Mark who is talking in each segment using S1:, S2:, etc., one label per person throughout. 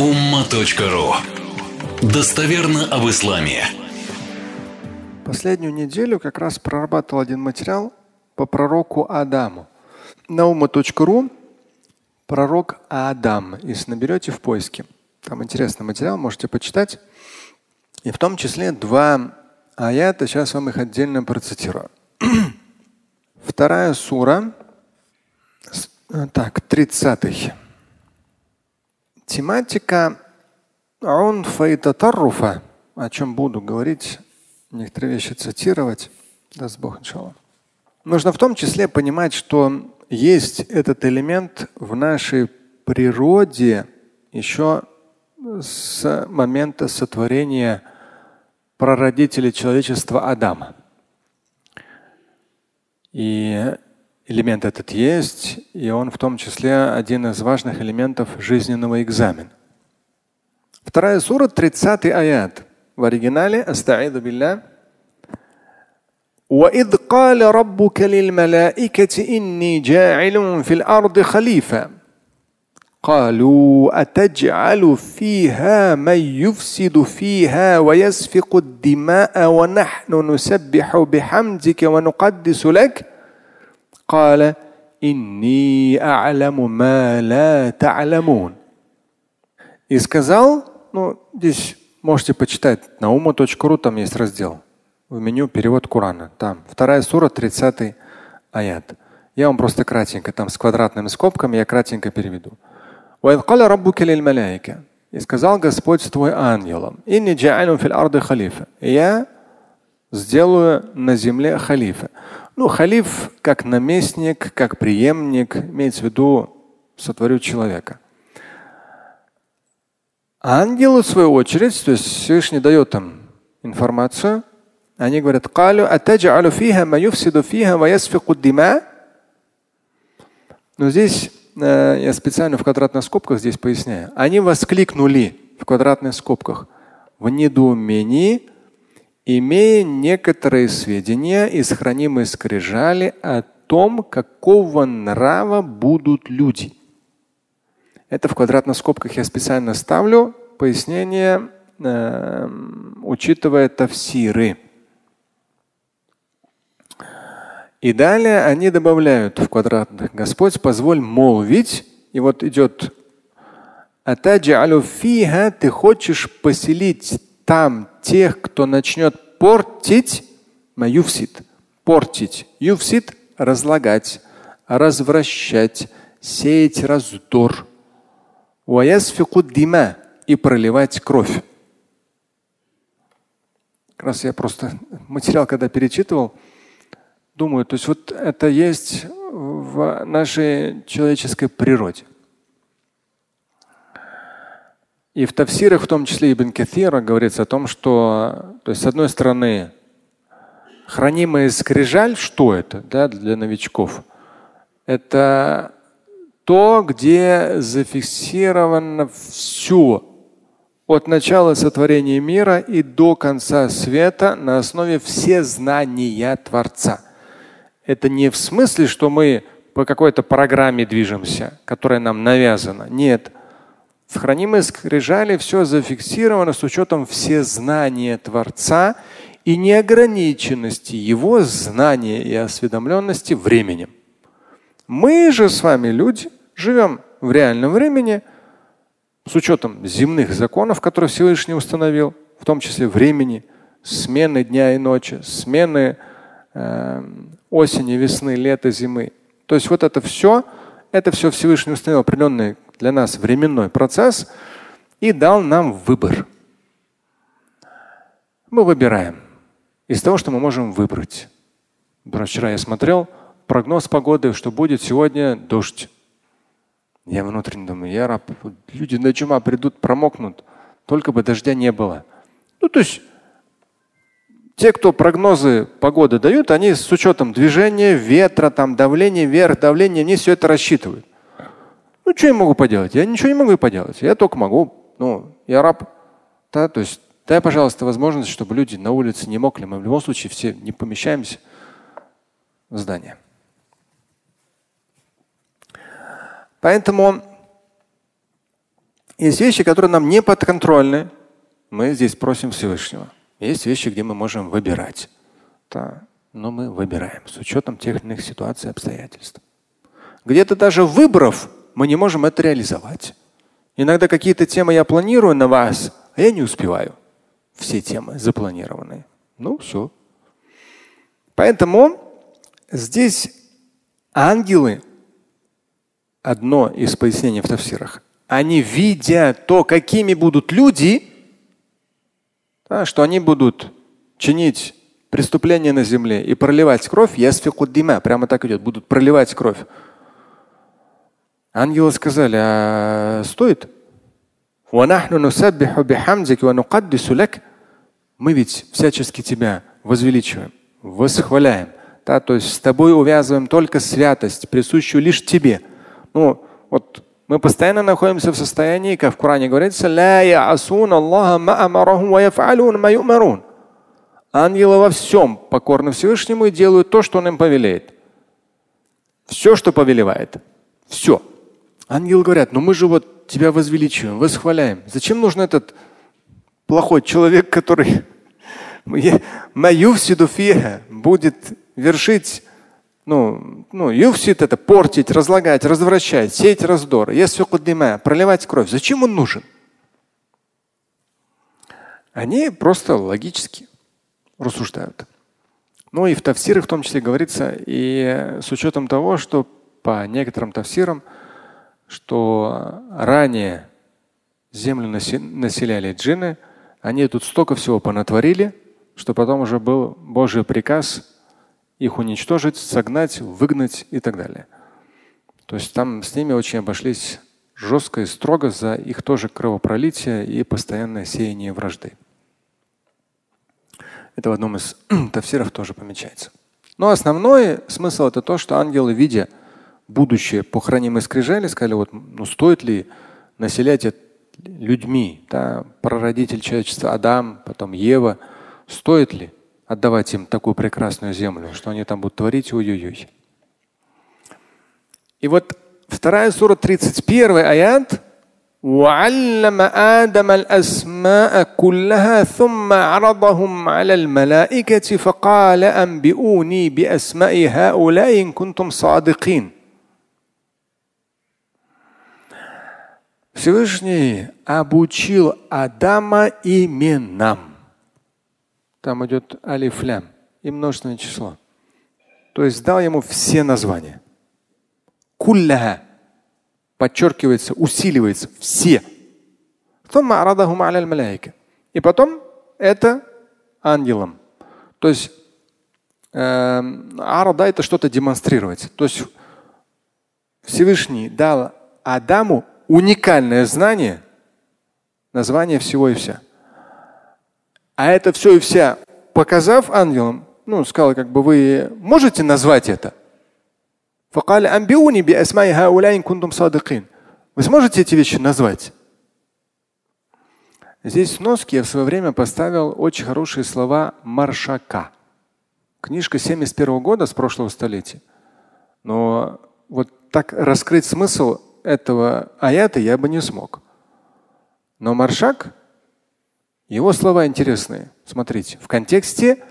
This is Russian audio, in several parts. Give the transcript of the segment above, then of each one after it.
S1: umma.ru Достоверно об исламе.
S2: Последнюю неделю как раз прорабатывал один материал по пророку Адаму. На umma.ru пророк Адам, если наберете в поиске. Там интересный материал, можете почитать. И в том числе два аята, сейчас вам их отдельно процитирую. Вторая сура, так, 30. Тематика унфа и татарруфа, о чем буду говорить, некоторые вещи цитировать, даст Бог, иншаллах. Нужно в том числе понимать, что есть этот элемент в нашей природе еще с момента сотворения прародителя человечества Адама. И элемент этот есть, и он в том числе один из важных элементов жизненного экзамена. Вторая сура, 30 аят. В оригинале Астаиду билля. وإذ قال ربك للملائكة إني جاعل في الأرض خليفة قالوا أتجعل فيها من يفسد فيها ويسفك الدماء ونحن نسبح بحمدك ونقدس لك قال إني أعلم ما لا تعلمون И сказал, ну, здесь можете почитать на ума.ру, там есть раздел в меню перевод Корана. Там вторая сура, 30 аят. Я вам просто кратенько, там с квадратными скобками, я кратенько переведу. И сказал Господь твой ангелам, я сделаю на земле халифа. Ну, халиф как наместник, как преемник, имеется в виду, сотворю человека. Ангелы, в свою очередь, то есть Всевышний дает им информацию, они говорят, но здесь э, я специально в квадратных скобках здесь поясняю. Они воскликнули в квадратных скобках в недоумении, имея некоторые сведения из хранимой скрижали о том, какого нрава будут люди. Это в квадратных скобках я специально ставлю пояснение, э, учитывая тафсиры. И далее они добавляют в квадратных Господь позволь молвить. И вот идет фиха, ты хочешь поселить там тех, кто начнет портить, юфсит, портить, юфсит – разлагать, развращать, сеять раздор, дима и проливать кровь. Как раз я просто материал, когда перечитывал, думаю, то есть вот это есть в нашей человеческой природе. И в Тавсирах, в том числе Ибн Каthира, говорится о том, что то есть, с одной стороны, хранимая скрижаль, что это да, для новичков? Это то, где зафиксировано все от начала сотворения мира и до конца света на основе все знания Творца. Это не в смысле, что мы по какой-то программе движемся, которая нам навязана. Нет. В хранимой скрижали все зафиксировано с учетом все знания Творца и неограниченности его знания и осведомленности временем. Мы же с вами, люди, живем в реальном времени с учетом земных законов, которые Всевышний установил, в том числе времени, смены дня и ночи, смены э, осени, весны, лета, зимы. То есть вот это все, это все Всевышний установил определенный для нас временной процесс и дал нам выбор. Мы выбираем из того, что мы можем выбрать. Вчера я смотрел прогноз погоды, что будет сегодня дождь. Я внутренне думаю, я раб, люди на чума придут, промокнут, только бы дождя не было. Ну, то есть те, кто прогнозы погоды дают, они с учетом движения, ветра, там, давления вверх, давления, они все это рассчитывают. Ну, что я могу поделать? Я ничего не могу поделать. Я только могу, ну, я раб. Да, то есть дай, пожалуйста, возможность, чтобы люди на улице не мокли. Мы в любом случае все не помещаемся в здание. Поэтому Есть вещи, которые нам не подконтрольны. Мы здесь просим Всевышнего. Есть вещи, где мы можем выбирать. Да. Но мы выбираем с учетом тех или иных ситуаций и обстоятельств. Где-то даже выбрав, мы не можем это реализовать. Иногда какие-то темы я планирую на вас, а я не успеваю. Все темы запланированные. Ну, все. Поэтому здесь ангелы, одно из пояснений в тафсирах, они видя то, какими будут люди, да, что они будут чинить преступления на земле и проливать кровь, ясфикуддима, прямо так идет, будут проливать кровь. Ангелы сказали, а стоит? Мы ведь всячески тебя возвеличиваем, восхваляем. Да, то есть с тобой увязываем только святость, присущую лишь тебе. Ну, вот мы постоянно находимся в состоянии, как в Коране говорится, Ангелы во всем покорны Всевышнему и делают то, что Он им повелеет. Все, что повелевает. Все. Ангелы говорят, ну мы же вот тебя возвеличиваем, восхваляем. Зачем нужен этот плохой человек, который будет вершить ну, ну, юфсит это портить, разлагать, развращать, сеять раздор, проливать кровь. Зачем он нужен? Они просто логически рассуждают. Ну и в тавсирах в том числе говорится, и с учетом того, что по некоторым тавсирам, что ранее землю населяли джинны, они тут столько всего понатворили, что потом уже был Божий приказ их уничтожить, согнать, выгнать и так далее. То есть там с ними очень обошлись жестко и строго за их тоже кровопролитие и постоянное сеяние вражды. Это в одном из тафсиров тоже помечается. Но основной смысл это то, что ангелы, видя будущее по хранимой скрижали, сказали, вот, ну стоит ли населять это людьми, да, прародитель человечества Адам, потом Ева, стоит ли? отдавать им такую прекрасную землю, что они там будут творить, ой-ой-ой. И вот вторая сура, 31 аят. وعلم آدم الأسماء كلها ثم عرضهم على الملائكة فقال أنبئوني بأسماء هؤلاء إن كنتم صادقين. Всевышний обучил Адама именам. Там идет алифлям и множественное число. То есть дал ему все названия. Кулляха подчеркивается, усиливается все. И потом это ангелам. То есть э, арада это что-то демонстрировать. То есть Всевышний дал Адаму уникальное знание, название всего и вся. А это все и вся, показав ангелам, ну, сказал, как бы вы можете назвать это? Вы сможете эти вещи назвать? Здесь в носке я в свое время поставил очень хорошие слова Маршака. Книжка 71 года с прошлого столетия. Но вот так раскрыть смысл этого аята я бы не смог. Но Маршак его слова интересные. Смотрите, в контексте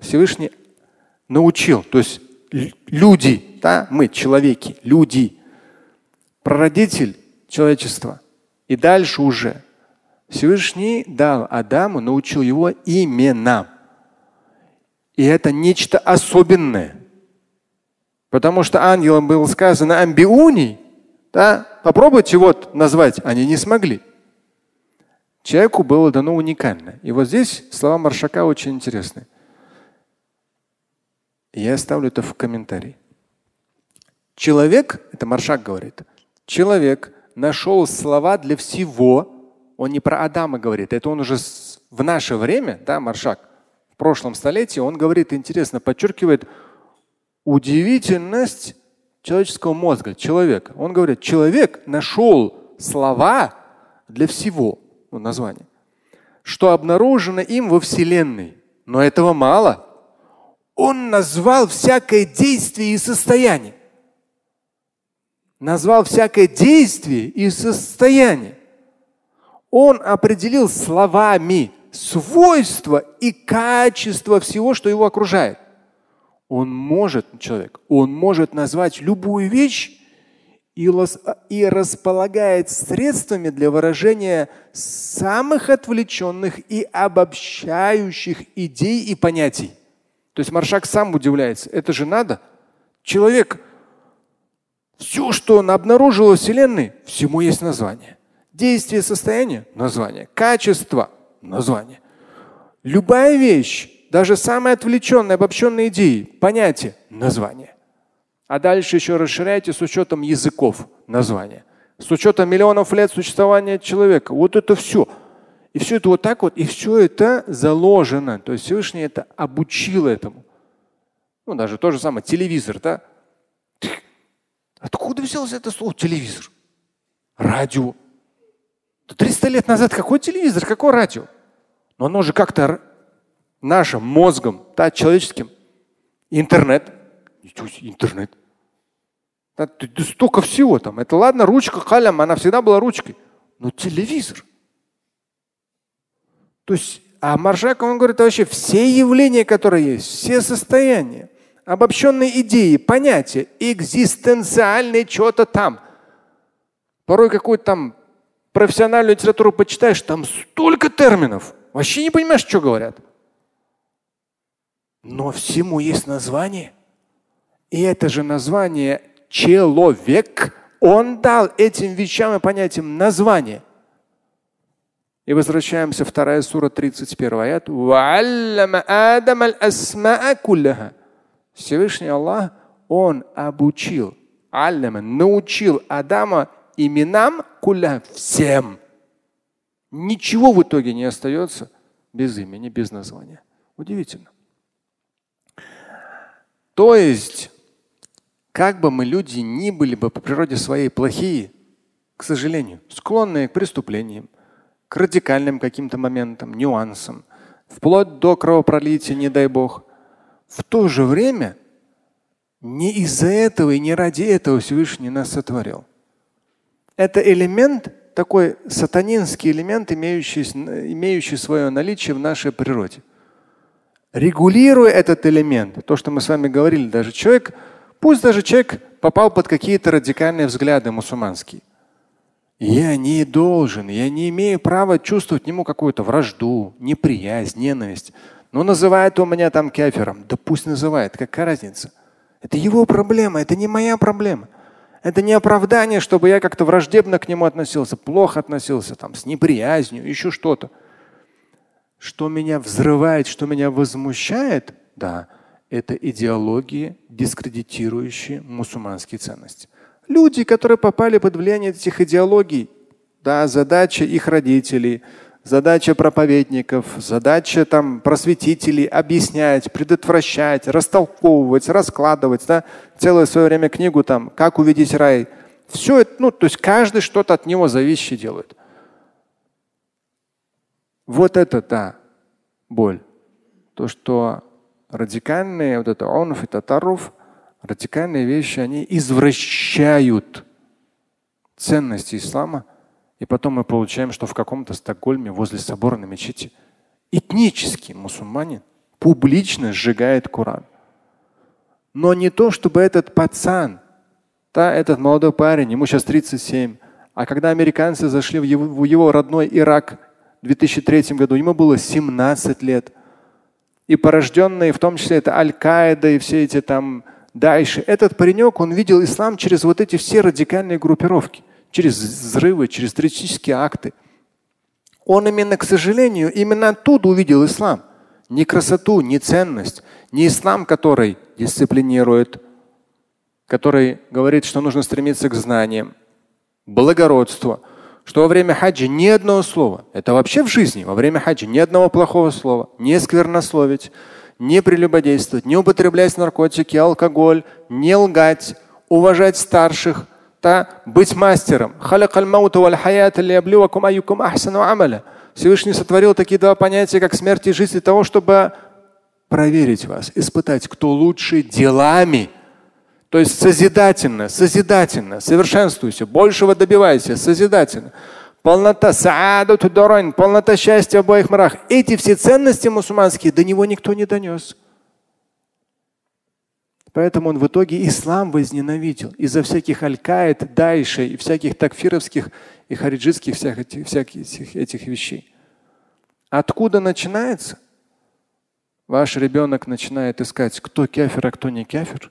S2: Всевышний научил, то есть люди, да, мы, человеки, люди, прародитель человечества. И дальше уже Всевышний дал Адаму, научил его именам. И это нечто особенное. Потому что ангелам было сказано амбиуни, да? Попробуйте вот назвать, они не смогли. Человеку было дано уникально. И вот здесь слова Маршака очень интересны. Я оставлю это в комментарии. Человек, это Маршак говорит, человек нашел слова для всего. Он не про Адама говорит, это он уже в наше время, да, Маршак, в прошлом столетии, он говорит, интересно, подчеркивает удивительность человеческого мозга, человека. Он говорит, человек нашел слова для всего, ну, название, что обнаружено им во Вселенной. Но этого мало. Он назвал всякое действие и состояние. назвал всякое действие и состояние. Он определил словами свойства и качество всего, что его окружает. Он может, человек, он может назвать любую вещь и, располагает средствами для выражения самых отвлеченных и обобщающих идей и понятий. То есть Маршак сам удивляется. Это же надо. Человек, все, что он обнаружил в Вселенной, всему есть название. Действие, состояние – название. Качество – название. Любая вещь, даже самые отвлеченные, обобщенные идеи, понятие – название. А дальше еще расширяйте с учетом языков названия, с учетом миллионов лет существования человека. Вот это все. И все это вот так вот, и все это заложено. То есть Всевышний это обучил этому. Ну, даже то же самое, телевизор, да? Откуда взялось это слово телевизор? Радио. 300 лет назад какой телевизор, какое радио? Но оно же как-то нашим мозгом, да, человеческим. Интернет. Интернет. Да, столько всего там. Это ладно, ручка, халям, она всегда была ручкой. Но телевизор. То есть, а Маршак, он говорит, вообще все явления, которые есть, все состояния, обобщенные идеи, понятия, экзистенциальные что-то там. Порой какую-то там профессиональную литературу почитаешь, там столько терминов. Вообще не понимаешь, что говорят. Но всему есть название. И это же название человек, он дал этим вещам и понятиям название. И возвращаемся, вторая сура, 31 аят. Всевышний Аллах, Он обучил, аллама, научил Адама именам кулля всем. Ничего в итоге не остается без имени, без названия. Удивительно. То есть как бы мы люди ни были бы по природе своей плохие, к сожалению, склонные к преступлениям, к радикальным каким-то моментам, нюансам, вплоть до кровопролития, не дай бог, в то же время не из-за этого и не ради этого Всевышний нас сотворил. Это элемент, такой сатанинский элемент, имеющий, имеющий свое наличие в нашей природе. Регулируя этот элемент, то, что мы с вами говорили, даже человек – Пусть даже человек попал под какие-то радикальные взгляды мусульманские. Я не должен, я не имею права чувствовать к нему какую-то вражду, неприязнь, ненависть. Но называет он меня там кефером. Да пусть называет, какая разница? Это его проблема, это не моя проблема. Это не оправдание, чтобы я как-то враждебно к нему относился, плохо относился, там, с неприязнью, еще что-то. Что меня взрывает, что меня возмущает, да, это идеологии, дискредитирующие мусульманские ценности. Люди, которые попали под влияние этих идеологий, да, задача их родителей, задача проповедников, задача там просветителей объяснять, предотвращать, растолковывать, раскладывать, да, целое свое время книгу там, как увидеть рай. Все это, ну, то есть каждый что-то от него зависящее делает. Вот это, да, боль. То, что радикальные, вот это онф и татаруф, радикальные вещи, они извращают ценности ислама. И потом мы получаем, что в каком-то Стокгольме возле собора на мечети этнический мусульманин публично сжигает Коран. Но не то, чтобы этот пацан, да, этот молодой парень, ему сейчас 37, а когда американцы зашли в его, в его родной Ирак в 2003 году, ему было 17 лет – и порожденные, в том числе это Аль-Каида и все эти там дальше. Этот паренек, он видел ислам через вот эти все радикальные группировки, через взрывы, через террористические акты. Он именно, к сожалению, именно оттуда увидел ислам. Не красоту, не ценность, не ислам, который дисциплинирует, который говорит, что нужно стремиться к знаниям, благородству – что во время хаджа ни одного слова, это вообще в жизни, во время хаджа ни одного плохого слова, не сквернословить, не прелюбодействовать, не употреблять наркотики, алкоголь, не лгать, уважать старших, да, быть мастером. Всевышний сотворил такие два понятия, как смерть и жизнь, для того, чтобы проверить вас, испытать, кто лучше делами. То есть созидательно, созидательно, совершенствуйся, большего добивайся, созидательно. Полнота, саадату дарайн, полнота счастья в обоих мирах. Эти все ценности мусульманские до него никто не донес. Поэтому он в итоге ислам возненавидел из-за всяких аль-Каид, Дайшей и всяких такфировских и хариджитских всяких этих, всяких этих вещей. Откуда начинается? Ваш ребенок начинает искать, кто кефир, а кто не кефир.